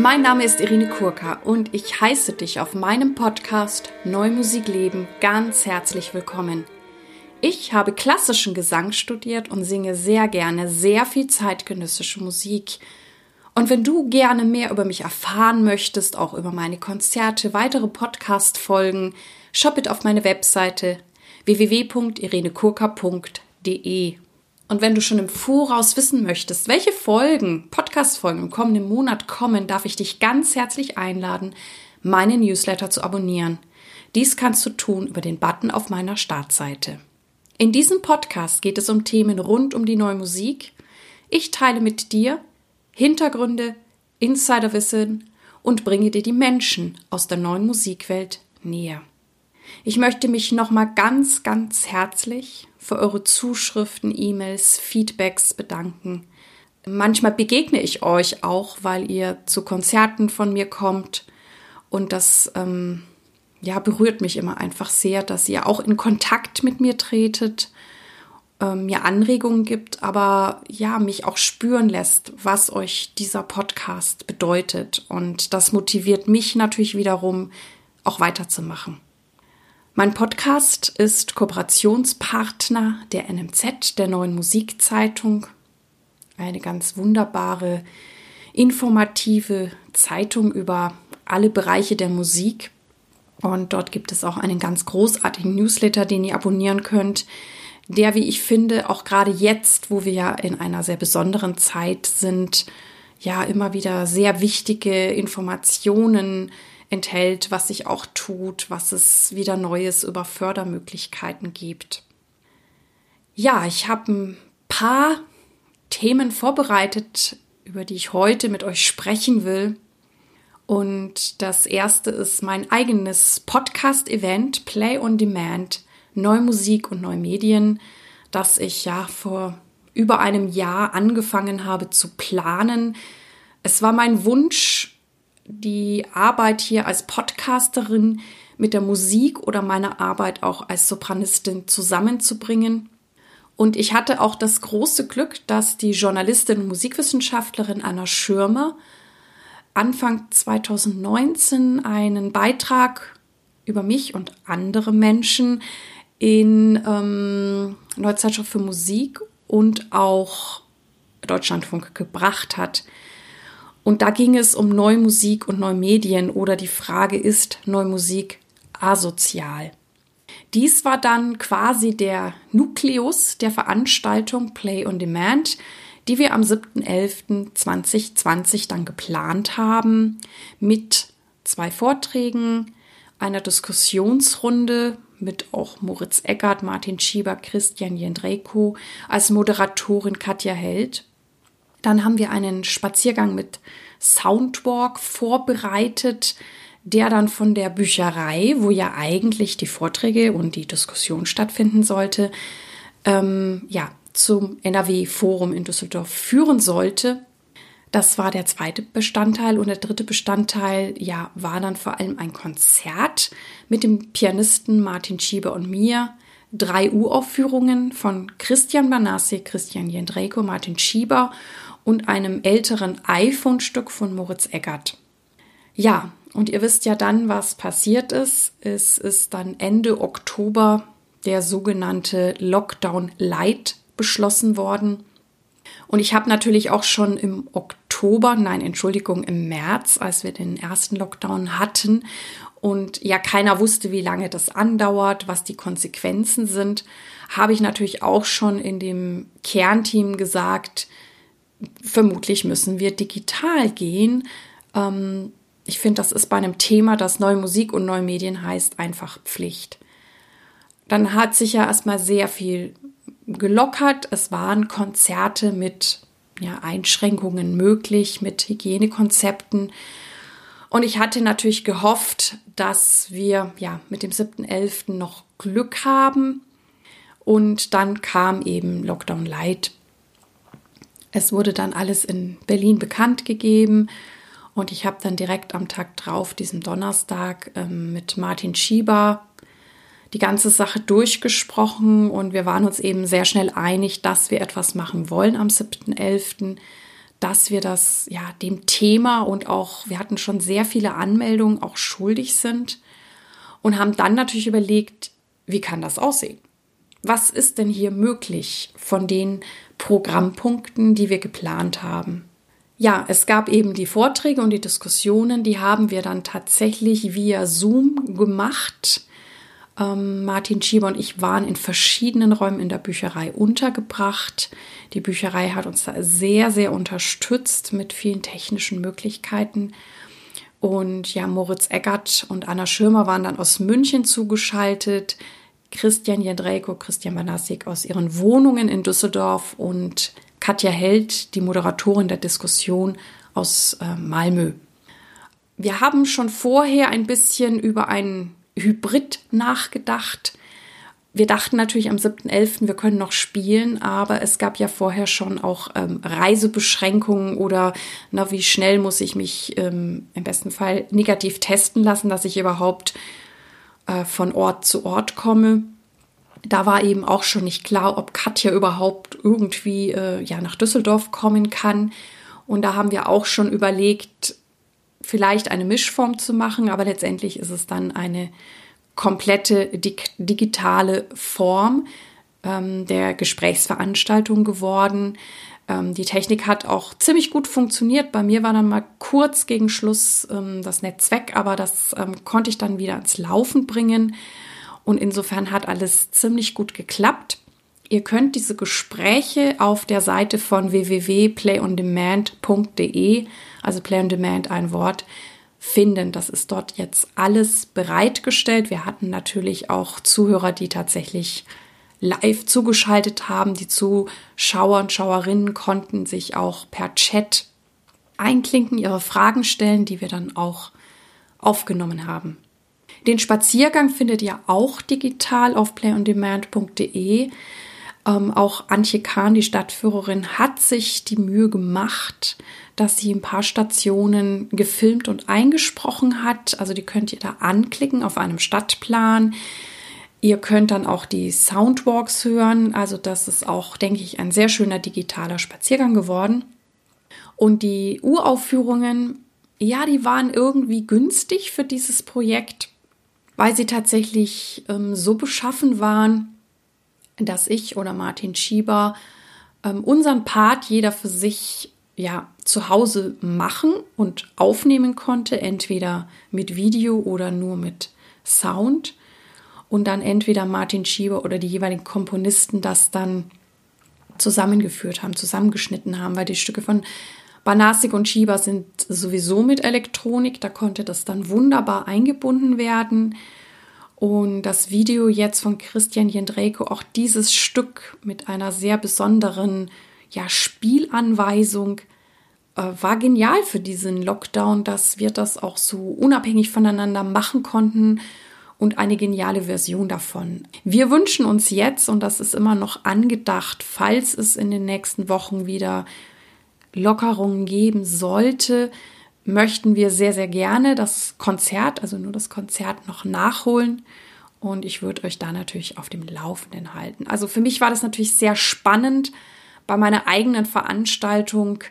Mein Name ist Irine Kurka und ich heiße dich auf meinem Podcast Neumusik leben ganz herzlich willkommen. Ich habe klassischen Gesang studiert und singe sehr gerne sehr viel zeitgenössische Musik. Und wenn du gerne mehr über mich erfahren möchtest, auch über meine Konzerte, weitere Podcast-Folgen, schau bitte auf meine Webseite www.irenekurka.de. Und wenn du schon im Voraus wissen möchtest, welche Folgen, Podcast-Folgen im kommenden Monat kommen, darf ich dich ganz herzlich einladen, meine Newsletter zu abonnieren. Dies kannst du tun über den Button auf meiner Startseite. In diesem Podcast geht es um Themen rund um die neue Musik. Ich teile mit dir Hintergründe, Insiderwissen und bringe dir die Menschen aus der neuen Musikwelt näher. Ich möchte mich nochmal ganz, ganz herzlich für eure Zuschriften, E-Mails, Feedbacks bedanken. Manchmal begegne ich euch auch, weil ihr zu Konzerten von mir kommt und das ähm, ja berührt mich immer einfach sehr, dass ihr auch in Kontakt mit mir tretet, ähm, mir Anregungen gibt, aber ja mich auch spüren lässt, was euch dieser Podcast bedeutet und das motiviert mich natürlich wiederum auch weiterzumachen. Mein Podcast ist Kooperationspartner der NMZ, der neuen Musikzeitung. Eine ganz wunderbare, informative Zeitung über alle Bereiche der Musik. Und dort gibt es auch einen ganz großartigen Newsletter, den ihr abonnieren könnt, der, wie ich finde, auch gerade jetzt, wo wir ja in einer sehr besonderen Zeit sind, ja immer wieder sehr wichtige Informationen enthält, was sich auch tut, was es wieder Neues über Fördermöglichkeiten gibt. Ja, ich habe ein paar Themen vorbereitet, über die ich heute mit euch sprechen will. Und das erste ist mein eigenes Podcast-Event Play on Demand, Neumusik und Neumedien, das ich ja vor über einem Jahr angefangen habe zu planen. Es war mein Wunsch, die Arbeit hier als Podcasterin mit der Musik oder meine Arbeit auch als Sopranistin zusammenzubringen. Und ich hatte auch das große Glück, dass die Journalistin und Musikwissenschaftlerin Anna Schirmer Anfang 2019 einen Beitrag über mich und andere Menschen in ähm, Neuzeitschrift für Musik und auch Deutschlandfunk gebracht hat. Und da ging es um Neumusik und Neumedien oder die Frage, ist Neumusik asozial? Dies war dann quasi der Nukleus der Veranstaltung Play on Demand, die wir am 7.11.2020 dann geplant haben mit zwei Vorträgen, einer Diskussionsrunde mit auch Moritz Eckert, Martin Schieber, Christian Jendreko als Moderatorin Katja Held dann haben wir einen Spaziergang mit Soundwalk vorbereitet, der dann von der Bücherei, wo ja eigentlich die Vorträge und die Diskussion stattfinden sollte, ähm, ja, zum NRW-Forum in Düsseldorf führen sollte. Das war der zweite Bestandteil und der dritte Bestandteil, ja, war dann vor allem ein Konzert mit dem Pianisten Martin Schieber und mir. Drei Uraufführungen von Christian Banassi, Christian Jendreko, Martin Schieber und einem älteren iPhone-Stück von Moritz Eggert. Ja, und ihr wisst ja dann, was passiert ist. Es ist dann Ende Oktober der sogenannte Lockdown Light beschlossen worden. Und ich habe natürlich auch schon im Oktober, nein, Entschuldigung, im März, als wir den ersten Lockdown hatten und ja keiner wusste, wie lange das andauert, was die Konsequenzen sind, habe ich natürlich auch schon in dem Kernteam gesagt, vermutlich müssen wir digital gehen. Ähm, ich finde, das ist bei einem Thema, das neue Musik und neue Medien heißt, einfach Pflicht. Dann hat sich ja erstmal sehr viel gelockert. Es waren Konzerte mit ja, Einschränkungen möglich, mit Hygienekonzepten. Und ich hatte natürlich gehofft, dass wir ja mit dem 7.11. noch Glück haben. Und dann kam eben Lockdown Light es wurde dann alles in Berlin bekannt gegeben und ich habe dann direkt am Tag drauf, diesem Donnerstag, ähm, mit Martin Schieber die ganze Sache durchgesprochen und wir waren uns eben sehr schnell einig, dass wir etwas machen wollen am 7.11., dass wir das ja dem Thema und auch wir hatten schon sehr viele Anmeldungen auch schuldig sind und haben dann natürlich überlegt, wie kann das aussehen? Was ist denn hier möglich von den Programmpunkten, die wir geplant haben? Ja, es gab eben die Vorträge und die Diskussionen, die haben wir dann tatsächlich via Zoom gemacht. Ähm, Martin Schieber und ich waren in verschiedenen Räumen in der Bücherei untergebracht. Die Bücherei hat uns da sehr, sehr unterstützt mit vielen technischen Möglichkeiten. Und ja, Moritz Eggert und Anna Schirmer waren dann aus München zugeschaltet. Christian Jendrejko, Christian Banassik aus ihren Wohnungen in Düsseldorf und Katja Held, die Moderatorin der Diskussion aus äh, Malmö. Wir haben schon vorher ein bisschen über einen Hybrid nachgedacht. Wir dachten natürlich am 7.11., wir können noch spielen, aber es gab ja vorher schon auch ähm, Reisebeschränkungen oder na, wie schnell muss ich mich ähm, im besten Fall negativ testen lassen, dass ich überhaupt äh, von Ort zu Ort komme. Da war eben auch schon nicht klar, ob Katja überhaupt irgendwie äh, ja, nach Düsseldorf kommen kann. Und da haben wir auch schon überlegt, vielleicht eine Mischform zu machen, aber letztendlich ist es dann eine komplette dig digitale Form ähm, der Gesprächsveranstaltung geworden. Ähm, die Technik hat auch ziemlich gut funktioniert. Bei mir war dann mal kurz gegen Schluss ähm, das Netz weg, aber das ähm, konnte ich dann wieder ins Laufen bringen. Und insofern hat alles ziemlich gut geklappt. Ihr könnt diese Gespräche auf der Seite von www.playondemand.de, also Play on Demand ein Wort, finden. Das ist dort jetzt alles bereitgestellt. Wir hatten natürlich auch Zuhörer, die tatsächlich live zugeschaltet haben. Die Zuschauer und Schauerinnen konnten sich auch per Chat einklinken, ihre Fragen stellen, die wir dann auch aufgenommen haben. Den Spaziergang findet ihr auch digital auf playondemand.de. Ähm, auch Antje Kahn, die Stadtführerin, hat sich die Mühe gemacht, dass sie ein paar Stationen gefilmt und eingesprochen hat. Also die könnt ihr da anklicken auf einem Stadtplan. Ihr könnt dann auch die Soundwalks hören. Also das ist auch, denke ich, ein sehr schöner digitaler Spaziergang geworden. Und die Uraufführungen, ja, die waren irgendwie günstig für dieses Projekt, weil sie tatsächlich ähm, so beschaffen waren, dass ich oder Martin Schieber ähm, unseren Part jeder für sich ja zu Hause machen und aufnehmen konnte, entweder mit Video oder nur mit Sound und dann entweder Martin Schieber oder die jeweiligen Komponisten das dann zusammengeführt haben, zusammengeschnitten haben, weil die Stücke von Banasik und Schieber sind sowieso mit Elektronik, da konnte das dann wunderbar eingebunden werden. Und das Video jetzt von Christian Jendrejko, auch dieses Stück mit einer sehr besonderen ja, Spielanweisung, äh, war genial für diesen Lockdown, dass wir das auch so unabhängig voneinander machen konnten und eine geniale Version davon. Wir wünschen uns jetzt, und das ist immer noch angedacht, falls es in den nächsten Wochen wieder Lockerungen geben sollte, möchten wir sehr, sehr gerne das Konzert, also nur das Konzert noch nachholen. Und ich würde euch da natürlich auf dem Laufenden halten. Also für mich war das natürlich sehr spannend, bei meiner eigenen Veranstaltung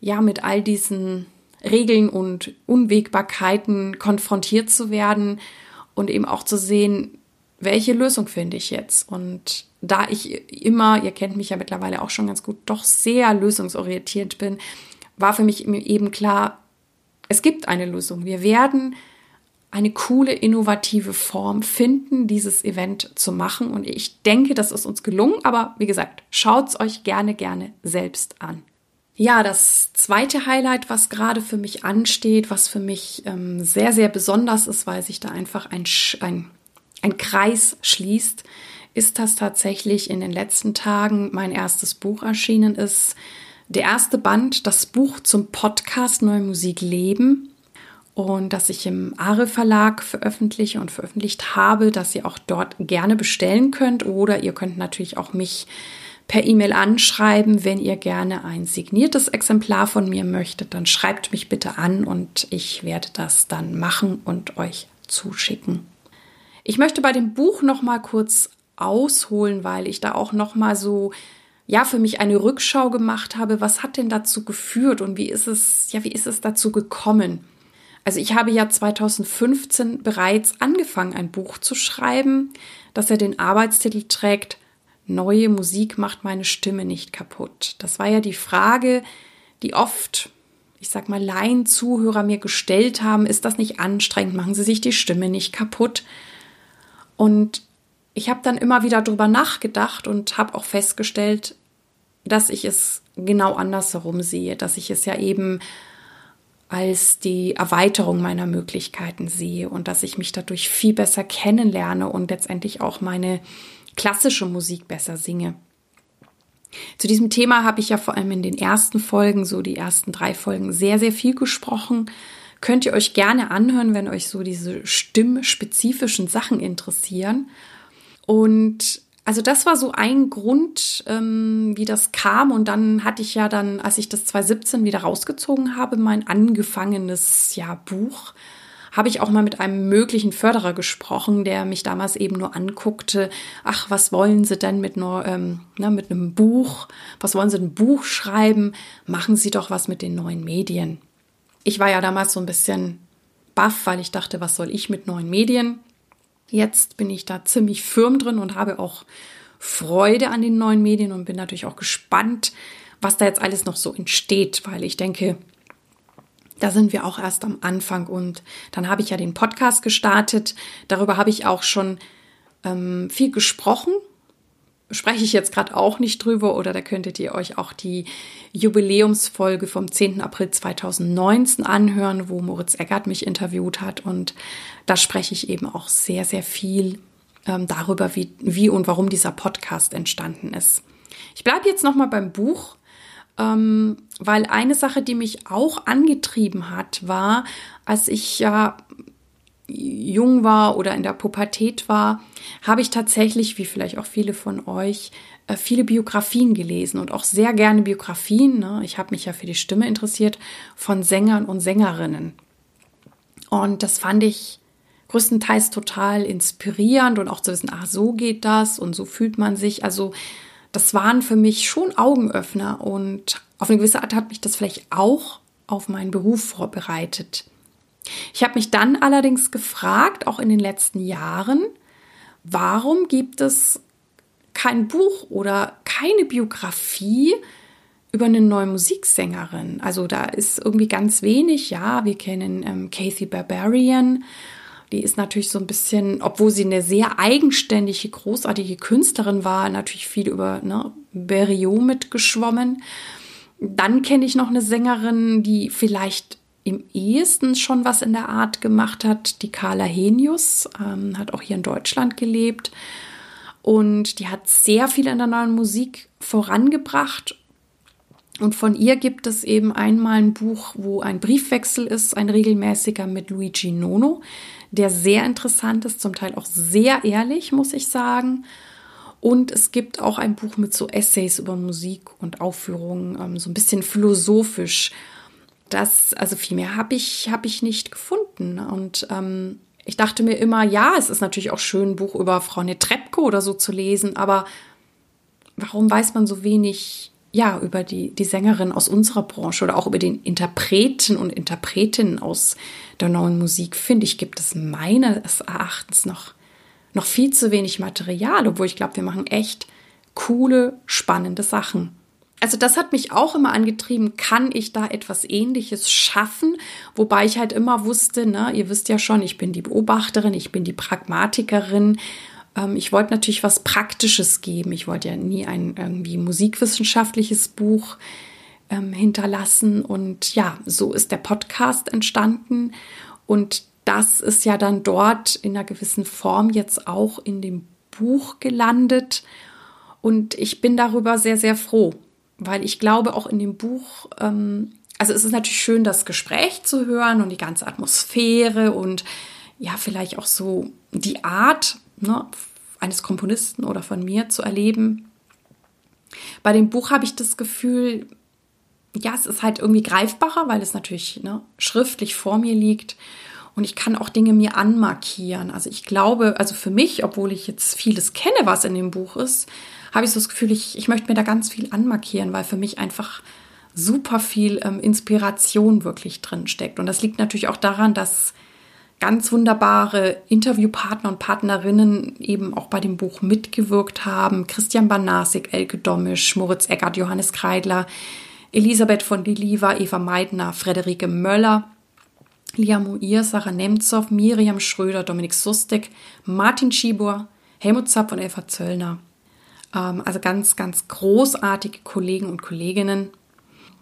ja mit all diesen Regeln und Unwägbarkeiten konfrontiert zu werden und eben auch zu sehen, welche Lösung finde ich jetzt? Und da ich immer, ihr kennt mich ja mittlerweile auch schon ganz gut, doch sehr lösungsorientiert bin, war für mich eben klar, es gibt eine Lösung. Wir werden eine coole, innovative Form finden, dieses Event zu machen. Und ich denke, das ist uns gelungen. Aber wie gesagt, schaut es euch gerne, gerne selbst an. Ja, das zweite Highlight, was gerade für mich ansteht, was für mich ähm, sehr, sehr besonders ist, weil sich da einfach ein, ein, ein Kreis schließt, ist, dass tatsächlich in den letzten Tagen mein erstes Buch erschienen ist. Der erste Band, das Buch zum Podcast Neue Musik Leben und das ich im Are Verlag veröffentliche und veröffentlicht habe, dass ihr auch dort gerne bestellen könnt oder ihr könnt natürlich auch mich per E-Mail anschreiben. Wenn ihr gerne ein signiertes Exemplar von mir möchtet, dann schreibt mich bitte an und ich werde das dann machen und euch zuschicken. Ich möchte bei dem Buch noch mal kurz ausholen, weil ich da auch noch mal so ja für mich eine Rückschau gemacht habe, was hat denn dazu geführt und wie ist es, ja, wie ist es dazu gekommen? Also ich habe ja 2015 bereits angefangen, ein Buch zu schreiben, das ja den Arbeitstitel trägt, Neue Musik macht meine Stimme nicht kaputt. Das war ja die Frage, die oft, ich sag mal, Laien-Zuhörer mir gestellt haben, ist das nicht anstrengend? Machen sie sich die Stimme nicht kaputt? Und ich habe dann immer wieder drüber nachgedacht und habe auch festgestellt, dass ich es genau andersherum sehe, dass ich es ja eben als die Erweiterung meiner Möglichkeiten sehe und dass ich mich dadurch viel besser kennenlerne und letztendlich auch meine klassische Musik besser singe. Zu diesem Thema habe ich ja vor allem in den ersten Folgen, so die ersten drei Folgen, sehr, sehr viel gesprochen. Könnt ihr euch gerne anhören, wenn euch so diese stimmspezifischen Sachen interessieren. Und also das war so ein Grund, ähm, wie das kam. Und dann hatte ich ja dann, als ich das 2017 wieder rausgezogen habe, mein angefangenes ja, Buch, habe ich auch mal mit einem möglichen Förderer gesprochen, der mich damals eben nur anguckte, ach, was wollen Sie denn mit, nur, ähm, ne, mit einem Buch? Was wollen Sie ein Buch schreiben? Machen Sie doch was mit den neuen Medien. Ich war ja damals so ein bisschen baff, weil ich dachte, was soll ich mit neuen Medien? Jetzt bin ich da ziemlich firm drin und habe auch Freude an den neuen Medien und bin natürlich auch gespannt, was da jetzt alles noch so entsteht, weil ich denke, da sind wir auch erst am Anfang und dann habe ich ja den Podcast gestartet. Darüber habe ich auch schon ähm, viel gesprochen spreche ich jetzt gerade auch nicht drüber oder da könntet ihr euch auch die Jubiläumsfolge vom 10. April 2019 anhören, wo Moritz Eggert mich interviewt hat und da spreche ich eben auch sehr, sehr viel ähm, darüber, wie, wie und warum dieser Podcast entstanden ist. Ich bleibe jetzt nochmal beim Buch, ähm, weil eine Sache, die mich auch angetrieben hat, war, als ich ja jung war oder in der Pubertät war, habe ich tatsächlich, wie vielleicht auch viele von euch, äh, viele Biografien gelesen und auch sehr gerne Biografien. Ne? Ich habe mich ja für die Stimme interessiert von Sängern und Sängerinnen. Und das fand ich größtenteils total inspirierend und auch zu wissen, ach, so geht das und so fühlt man sich. Also das waren für mich schon Augenöffner und auf eine gewisse Art hat mich das vielleicht auch auf meinen Beruf vorbereitet. Ich habe mich dann allerdings gefragt, auch in den letzten Jahren, warum gibt es kein Buch oder keine Biografie über eine neue Musiksängerin? Also da ist irgendwie ganz wenig. Ja, wir kennen ähm, Kathy Barbarian. Die ist natürlich so ein bisschen, obwohl sie eine sehr eigenständige, großartige Künstlerin war, natürlich viel über ne, Berriot mitgeschwommen. Dann kenne ich noch eine Sängerin, die vielleicht im ehesten schon was in der Art gemacht hat. Die Carla Henius ähm, hat auch hier in Deutschland gelebt und die hat sehr viel in der neuen Musik vorangebracht. Und von ihr gibt es eben einmal ein Buch, wo ein Briefwechsel ist, ein regelmäßiger mit Luigi Nono, der sehr interessant ist, zum Teil auch sehr ehrlich, muss ich sagen. Und es gibt auch ein Buch mit so Essays über Musik und Aufführungen, ähm, so ein bisschen philosophisch das, also viel mehr habe ich, habe ich nicht gefunden. Und ähm, ich dachte mir immer, ja, es ist natürlich auch schön, ein Buch über Frau Netrebko oder so zu lesen, aber warum weiß man so wenig, ja, über die, die Sängerin aus unserer Branche oder auch über den Interpreten und Interpretinnen aus der neuen Musik, finde ich, gibt es meines Erachtens noch, noch viel zu wenig Material, obwohl ich glaube, wir machen echt coole, spannende Sachen also das hat mich auch immer angetrieben, kann ich da etwas ähnliches schaffen? Wobei ich halt immer wusste, ne, ihr wisst ja schon, ich bin die Beobachterin, ich bin die Pragmatikerin. Ähm, ich wollte natürlich was Praktisches geben. Ich wollte ja nie ein irgendwie musikwissenschaftliches Buch ähm, hinterlassen. Und ja, so ist der Podcast entstanden. Und das ist ja dann dort in einer gewissen Form jetzt auch in dem Buch gelandet. Und ich bin darüber sehr, sehr froh weil ich glaube, auch in dem Buch, ähm, also es ist natürlich schön, das Gespräch zu hören und die ganze Atmosphäre und ja, vielleicht auch so die Art ne, eines Komponisten oder von mir zu erleben. Bei dem Buch habe ich das Gefühl, ja, es ist halt irgendwie greifbarer, weil es natürlich ne, schriftlich vor mir liegt. Und ich kann auch Dinge mir anmarkieren. Also ich glaube, also für mich, obwohl ich jetzt vieles kenne, was in dem Buch ist, habe ich so das Gefühl, ich, ich möchte mir da ganz viel anmarkieren, weil für mich einfach super viel ähm, Inspiration wirklich drin steckt. Und das liegt natürlich auch daran, dass ganz wunderbare Interviewpartner und Partnerinnen eben auch bei dem Buch mitgewirkt haben. Christian Banasik, Elke Domisch, Moritz Eckert, Johannes Kreidler, Elisabeth von Diliva, Eva Meidner, Frederike Möller, Lia Muir, Sarah Nemtsov, Miriam Schröder, Dominik Sustek, Martin Schibor, Helmut Zapp und Eva Zöllner. Ähm, also ganz, ganz großartige Kollegen und Kolleginnen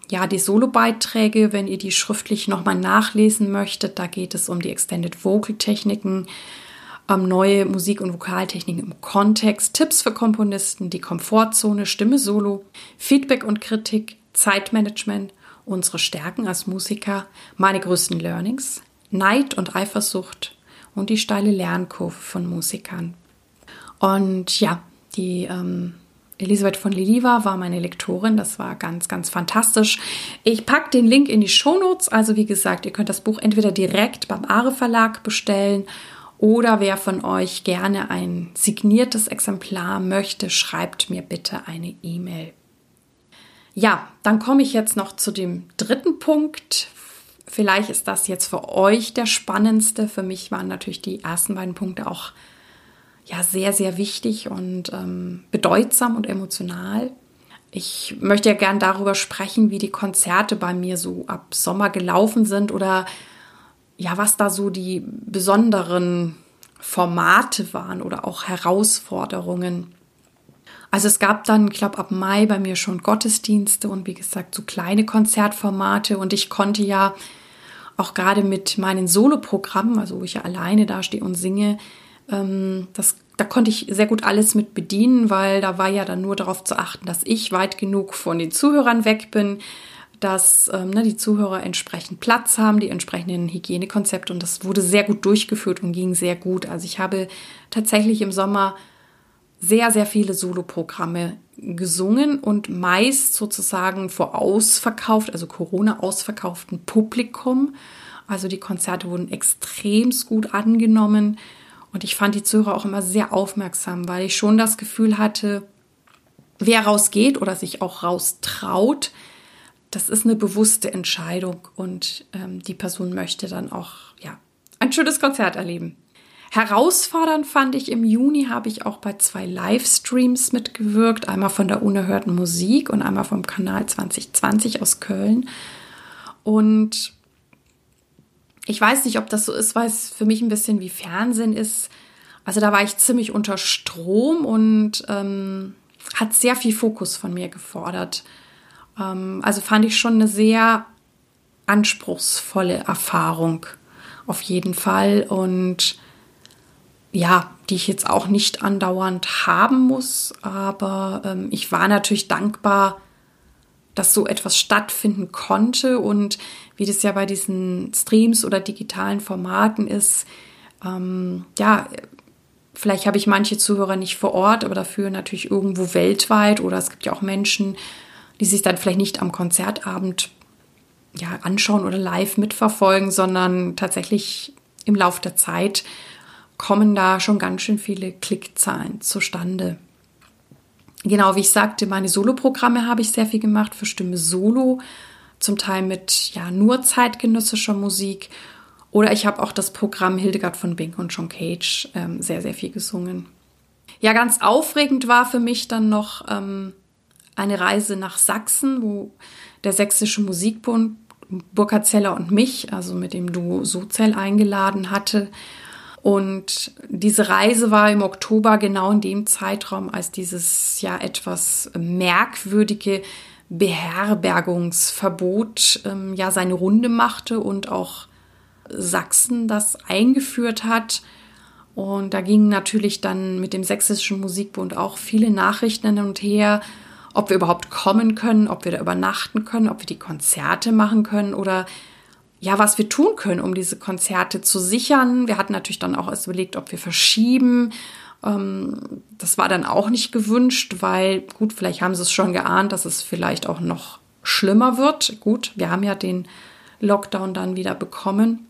ja, die Solo-Beiträge, wenn ihr die schriftlich nochmal nachlesen möchtet, da geht es um die Extended Vocal Techniken, um neue Musik- und Vokaltechniken im Kontext, Tipps für Komponisten, die Komfortzone, Stimme Solo, Feedback und Kritik, Zeitmanagement, unsere Stärken als Musiker, meine größten Learnings, Neid und Eifersucht und die steile Lernkurve von Musikern. Und ja, die ähm, Elisabeth von Liliva war meine Lektorin. Das war ganz, ganz fantastisch. Ich packe den Link in die Shownotes. Also wie gesagt, ihr könnt das Buch entweder direkt beim Are Verlag bestellen oder wer von euch gerne ein signiertes Exemplar möchte, schreibt mir bitte eine E-Mail. Ja, dann komme ich jetzt noch zu dem dritten Punkt. Vielleicht ist das jetzt für euch der spannendste. Für mich waren natürlich die ersten beiden Punkte auch ja sehr, sehr wichtig und ähm, bedeutsam und emotional. Ich möchte ja gern darüber sprechen, wie die Konzerte bei mir so ab Sommer gelaufen sind oder ja, was da so die besonderen Formate waren oder auch Herausforderungen. Also es gab dann, ich glaube, ab Mai bei mir schon Gottesdienste und wie gesagt, so kleine Konzertformate und ich konnte ja auch gerade mit meinen Soloprogrammen, also wo ich ja alleine dastehe und singe, das, da konnte ich sehr gut alles mit bedienen, weil da war ja dann nur darauf zu achten, dass ich weit genug von den Zuhörern weg bin, dass ähm, ne, die Zuhörer entsprechend Platz haben, die entsprechenden Hygienekonzepte und das wurde sehr gut durchgeführt und ging sehr gut. Also ich habe tatsächlich im Sommer sehr, sehr viele Soloprogramme gesungen und meist sozusagen vor ausverkauft, also Corona ausverkauften Publikum. Also die Konzerte wurden extremst gut angenommen. Und ich fand die Zuhörer auch immer sehr aufmerksam, weil ich schon das Gefühl hatte, wer rausgeht oder sich auch raustraut, das ist eine bewusste Entscheidung und ähm, die Person möchte dann auch ja ein schönes Konzert erleben. Herausfordernd fand ich im Juni habe ich auch bei zwei Livestreams mitgewirkt, einmal von der unerhörten Musik und einmal vom Kanal 2020 aus Köln. Und ich weiß nicht, ob das so ist, weil es für mich ein bisschen wie Fernsehen ist. Also da war ich ziemlich unter Strom und ähm, hat sehr viel Fokus von mir gefordert. Ähm, also fand ich schon eine sehr anspruchsvolle Erfahrung auf jeden Fall und ja, die ich jetzt auch nicht andauernd haben muss, aber ähm, ich war natürlich dankbar, dass so etwas stattfinden konnte und wie das ja bei diesen Streams oder digitalen Formaten ist, ähm, ja, vielleicht habe ich manche Zuhörer nicht vor Ort, aber dafür natürlich irgendwo weltweit oder es gibt ja auch Menschen, die sich dann vielleicht nicht am Konzertabend ja, anschauen oder live mitverfolgen, sondern tatsächlich im Laufe der Zeit kommen da schon ganz schön viele Klickzahlen zustande. Genau, wie ich sagte, meine Soloprogramme habe ich sehr viel gemacht für Stimme Solo zum Teil mit ja nur zeitgenössischer Musik. Oder ich habe auch das Programm Hildegard von Bink und John Cage ähm, sehr, sehr viel gesungen. Ja, ganz aufregend war für mich dann noch ähm, eine Reise nach Sachsen, wo der Sächsische Musikbund Burkhard Zeller und mich, also mit dem Duo Sozell, eingeladen hatte. Und diese Reise war im Oktober genau in dem Zeitraum, als dieses ja etwas merkwürdige Beherbergungsverbot ähm, ja seine Runde machte und auch Sachsen das eingeführt hat. Und da gingen natürlich dann mit dem Sächsischen Musikbund auch viele Nachrichten hin und her, ob wir überhaupt kommen können, ob wir da übernachten können, ob wir die Konzerte machen können oder ja, was wir tun können, um diese Konzerte zu sichern. Wir hatten natürlich dann auch erst überlegt, ob wir verschieben das war dann auch nicht gewünscht, weil gut, vielleicht haben sie es schon geahnt, dass es vielleicht auch noch schlimmer wird. Gut, wir haben ja den Lockdown dann wieder bekommen.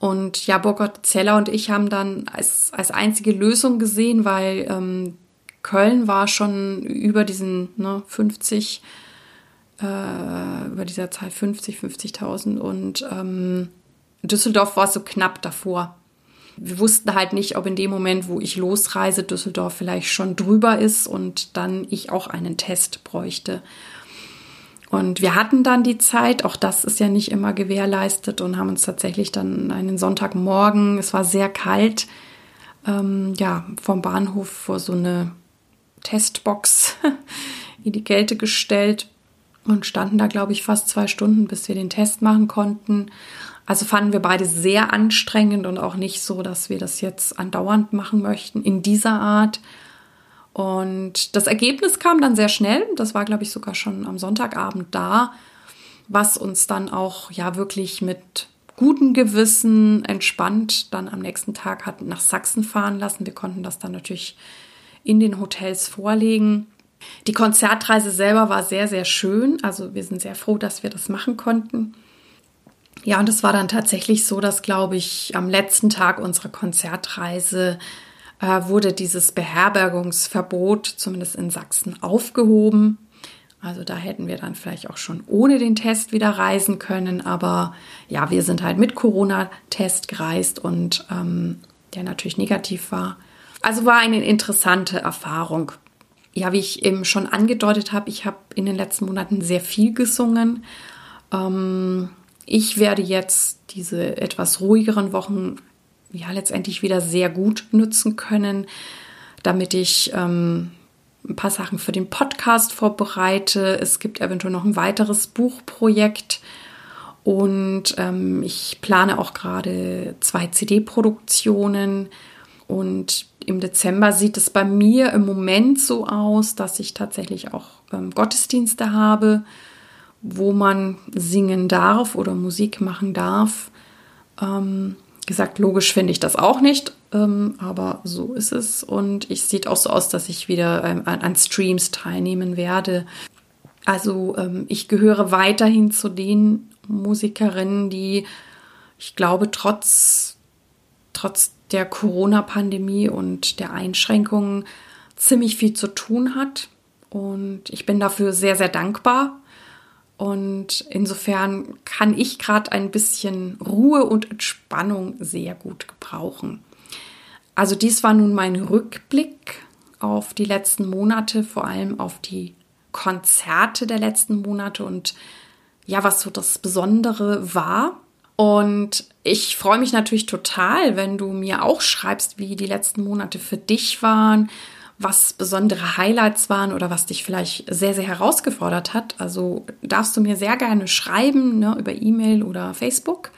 Und ja, Burkhard Zeller und ich haben dann als, als einzige Lösung gesehen, weil ähm, Köln war schon über diesen ne, 50, äh, über dieser Zahl 50, 50.000 und ähm, Düsseldorf war so knapp davor. Wir wussten halt nicht, ob in dem Moment, wo ich losreise, Düsseldorf vielleicht schon drüber ist und dann ich auch einen Test bräuchte. Und wir hatten dann die Zeit, auch das ist ja nicht immer gewährleistet und haben uns tatsächlich dann einen Sonntagmorgen, es war sehr kalt, ähm, ja, vom Bahnhof vor so eine Testbox in die Kälte gestellt und standen da, glaube ich, fast zwei Stunden, bis wir den Test machen konnten. Also fanden wir beide sehr anstrengend und auch nicht so, dass wir das jetzt andauernd machen möchten in dieser Art. Und das Ergebnis kam dann sehr schnell. Das war, glaube ich, sogar schon am Sonntagabend da, was uns dann auch ja wirklich mit gutem Gewissen entspannt dann am nächsten Tag hat nach Sachsen fahren lassen. Wir konnten das dann natürlich in den Hotels vorlegen. Die Konzertreise selber war sehr, sehr schön. Also wir sind sehr froh, dass wir das machen konnten. Ja, und es war dann tatsächlich so, dass, glaube ich, am letzten Tag unserer Konzertreise äh, wurde dieses Beherbergungsverbot zumindest in Sachsen aufgehoben. Also da hätten wir dann vielleicht auch schon ohne den Test wieder reisen können. Aber ja, wir sind halt mit Corona-Test gereist und ähm, der natürlich negativ war. Also war eine interessante Erfahrung. Ja, wie ich eben schon angedeutet habe, ich habe in den letzten Monaten sehr viel gesungen. Ähm, ich werde jetzt diese etwas ruhigeren Wochen ja letztendlich wieder sehr gut nutzen können, damit ich ähm, ein paar Sachen für den Podcast vorbereite. Es gibt eventuell noch ein weiteres Buchprojekt. Und ähm, ich plane auch gerade zwei CD-Produktionen und im Dezember sieht es bei mir im Moment so aus, dass ich tatsächlich auch ähm, Gottesdienste habe, wo man singen darf oder Musik machen darf. Ähm, gesagt, logisch finde ich das auch nicht, ähm, aber so ist es. Und es sieht auch so aus, dass ich wieder ähm, an, an, Streams teilnehmen werde. Also ähm, ich gehöre weiterhin zu den Musikerinnen, die, ich glaube, trotz, trotz der Corona-Pandemie und der Einschränkungen ziemlich viel zu tun hat. Und ich bin dafür sehr, sehr dankbar. Und insofern kann ich gerade ein bisschen Ruhe und Entspannung sehr gut gebrauchen. Also dies war nun mein Rückblick auf die letzten Monate, vor allem auf die Konzerte der letzten Monate und ja, was so das Besondere war. Und ich freue mich natürlich total, wenn du mir auch schreibst, wie die letzten Monate für dich waren was besondere Highlights waren oder was dich vielleicht sehr, sehr herausgefordert hat. Also darfst du mir sehr gerne schreiben ne, über E-Mail oder Facebook.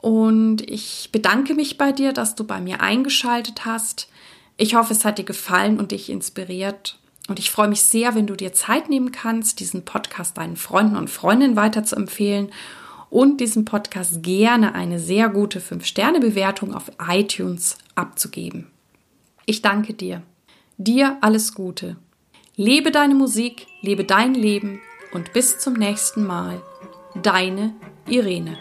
Und ich bedanke mich bei dir, dass du bei mir eingeschaltet hast. Ich hoffe, es hat dir gefallen und dich inspiriert. Und ich freue mich sehr, wenn du dir Zeit nehmen kannst, diesen Podcast deinen Freunden und Freundinnen weiter zu empfehlen und diesem Podcast gerne eine sehr gute 5-Sterne-Bewertung auf iTunes abzugeben. Ich danke dir. Dir alles Gute. Lebe deine Musik, lebe dein Leben und bis zum nächsten Mal. Deine Irene.